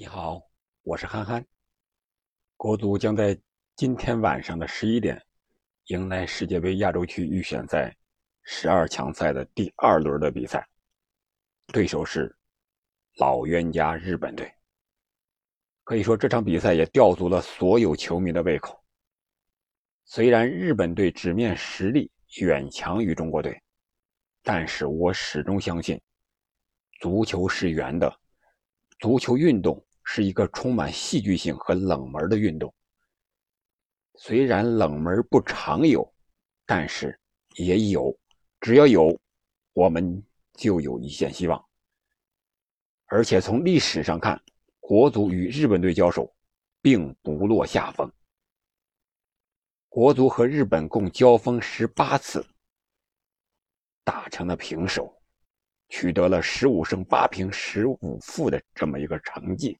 你好，我是憨憨。国足将在今天晚上的十一点迎来世界杯亚洲区预选赛十二强赛的第二轮的比赛，对手是老冤家日本队。可以说这场比赛也吊足了所有球迷的胃口。虽然日本队纸面实力远强于中国队，但是我始终相信，足球是圆的，足球运动。是一个充满戏剧性和冷门的运动。虽然冷门不常有，但是也有。只要有，我们就有一线希望。而且从历史上看，国足与日本队交手，并不落下风。国足和日本共交锋十八次，打成了平手，取得了十五胜八平十五负的这么一个成绩。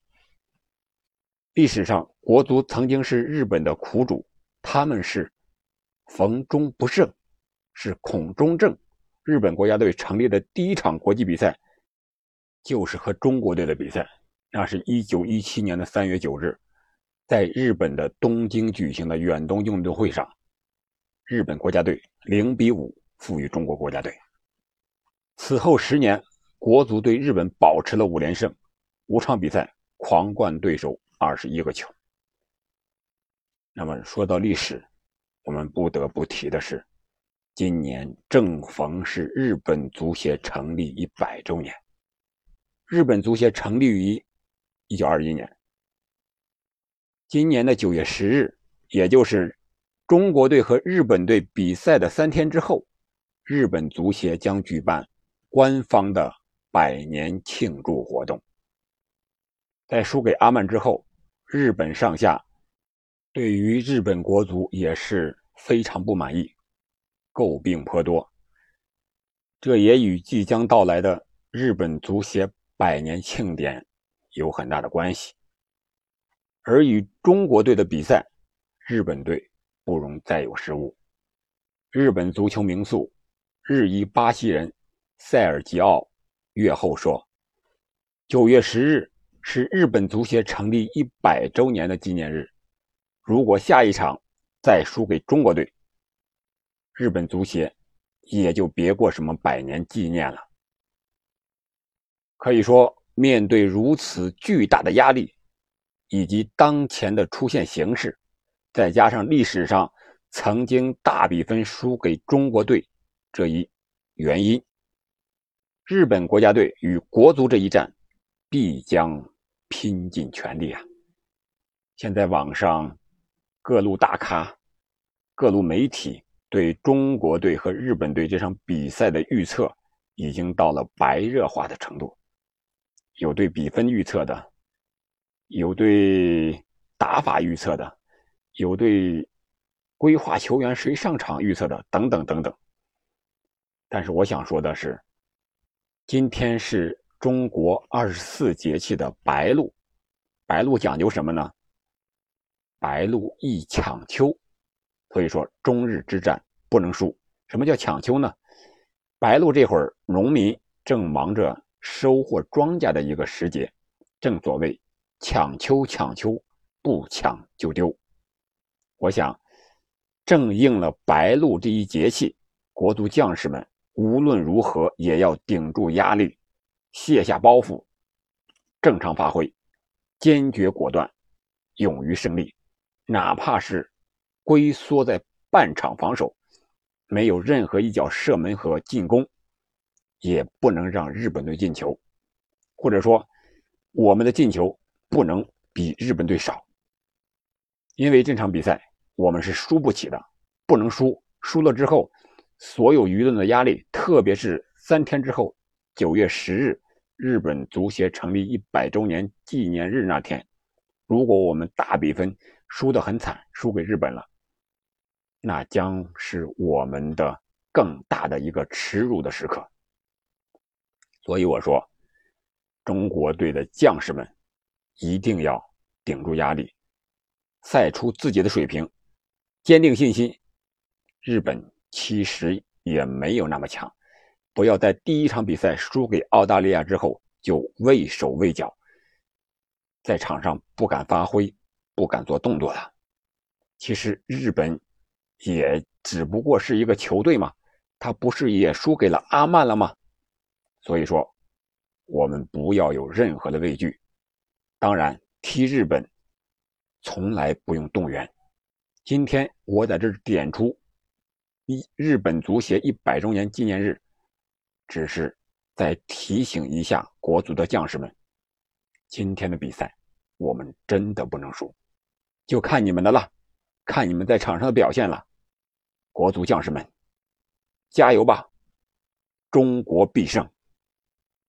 历史上，国足曾经是日本的苦主，他们是逢中不胜，是恐中症。日本国家队成立的第一场国际比赛，就是和中国队的比赛。那是一九一七年的三月九日，在日本的东京举行的远东运动会上，日本国家队零比五负于中国国家队。此后十年，国足对日本保持了五连胜，五场比赛狂灌对手。二十一个球。那么说到历史，我们不得不提的是，今年正逢是日本足协成立一百周年。日本足协成立于一九二一年，今年的九月十日，也就是中国队和日本队比赛的三天之后，日本足协将举办官方的百年庆祝活动。在输给阿曼之后。日本上下对于日本国足也是非常不满意，诟病颇多。这也与即将到来的日本足协百年庆典有很大的关系。而与中国队的比赛，日本队不容再有失误。日本足球名宿、日裔巴西人塞尔吉奥月后说：“九月十日。”是日本足协成立一百周年的纪念日。如果下一场再输给中国队，日本足协也就别过什么百年纪念了。可以说，面对如此巨大的压力，以及当前的出现形势，再加上历史上曾经大比分输给中国队这一原因，日本国家队与国足这一战必将。拼尽全力啊！现在网上各路大咖、各路媒体对中国队和日本队这场比赛的预测已经到了白热化的程度，有对比分预测的，有对打法预测的，有对规划球员谁上场预测的，等等等等。但是我想说的是，今天是。中国二十四节气的白露，白露讲究什么呢？白露易抢秋，所以说中日之战不能输。什么叫抢秋呢？白露这会儿，农民正忙着收获庄稼的一个时节，正所谓抢秋抢秋，不抢就丢。我想，正应了白露这一节气，国足将士们无论如何也要顶住压力。卸下包袱，正常发挥，坚决果断，勇于胜利。哪怕是龟缩在半场防守，没有任何一脚射门和进攻，也不能让日本队进球。或者说，我们的进球不能比日本队少。因为这场比赛我们是输不起的，不能输。输了之后，所有舆论的压力，特别是三天之后。九月十日，日本足协成立一百周年纪念日那天，如果我们大比分输得很惨，输给日本了，那将是我们的更大的一个耻辱的时刻。所以我说，中国队的将士们一定要顶住压力，赛出自己的水平，坚定信心。日本其实也没有那么强。不要在第一场比赛输给澳大利亚之后就畏手畏脚，在场上不敢发挥，不敢做动作了。其实日本也只不过是一个球队嘛，他不是也输给了阿曼了吗？所以说，我们不要有任何的畏惧。当然，踢日本从来不用动员。今天我在这点出一日本足协一百周年纪念日，只是再提醒一下国足的将士们：今天的比赛我们真的不能输，就看你们的了，看你们在场上的表现了。国足将士们，加油吧！中国必胜！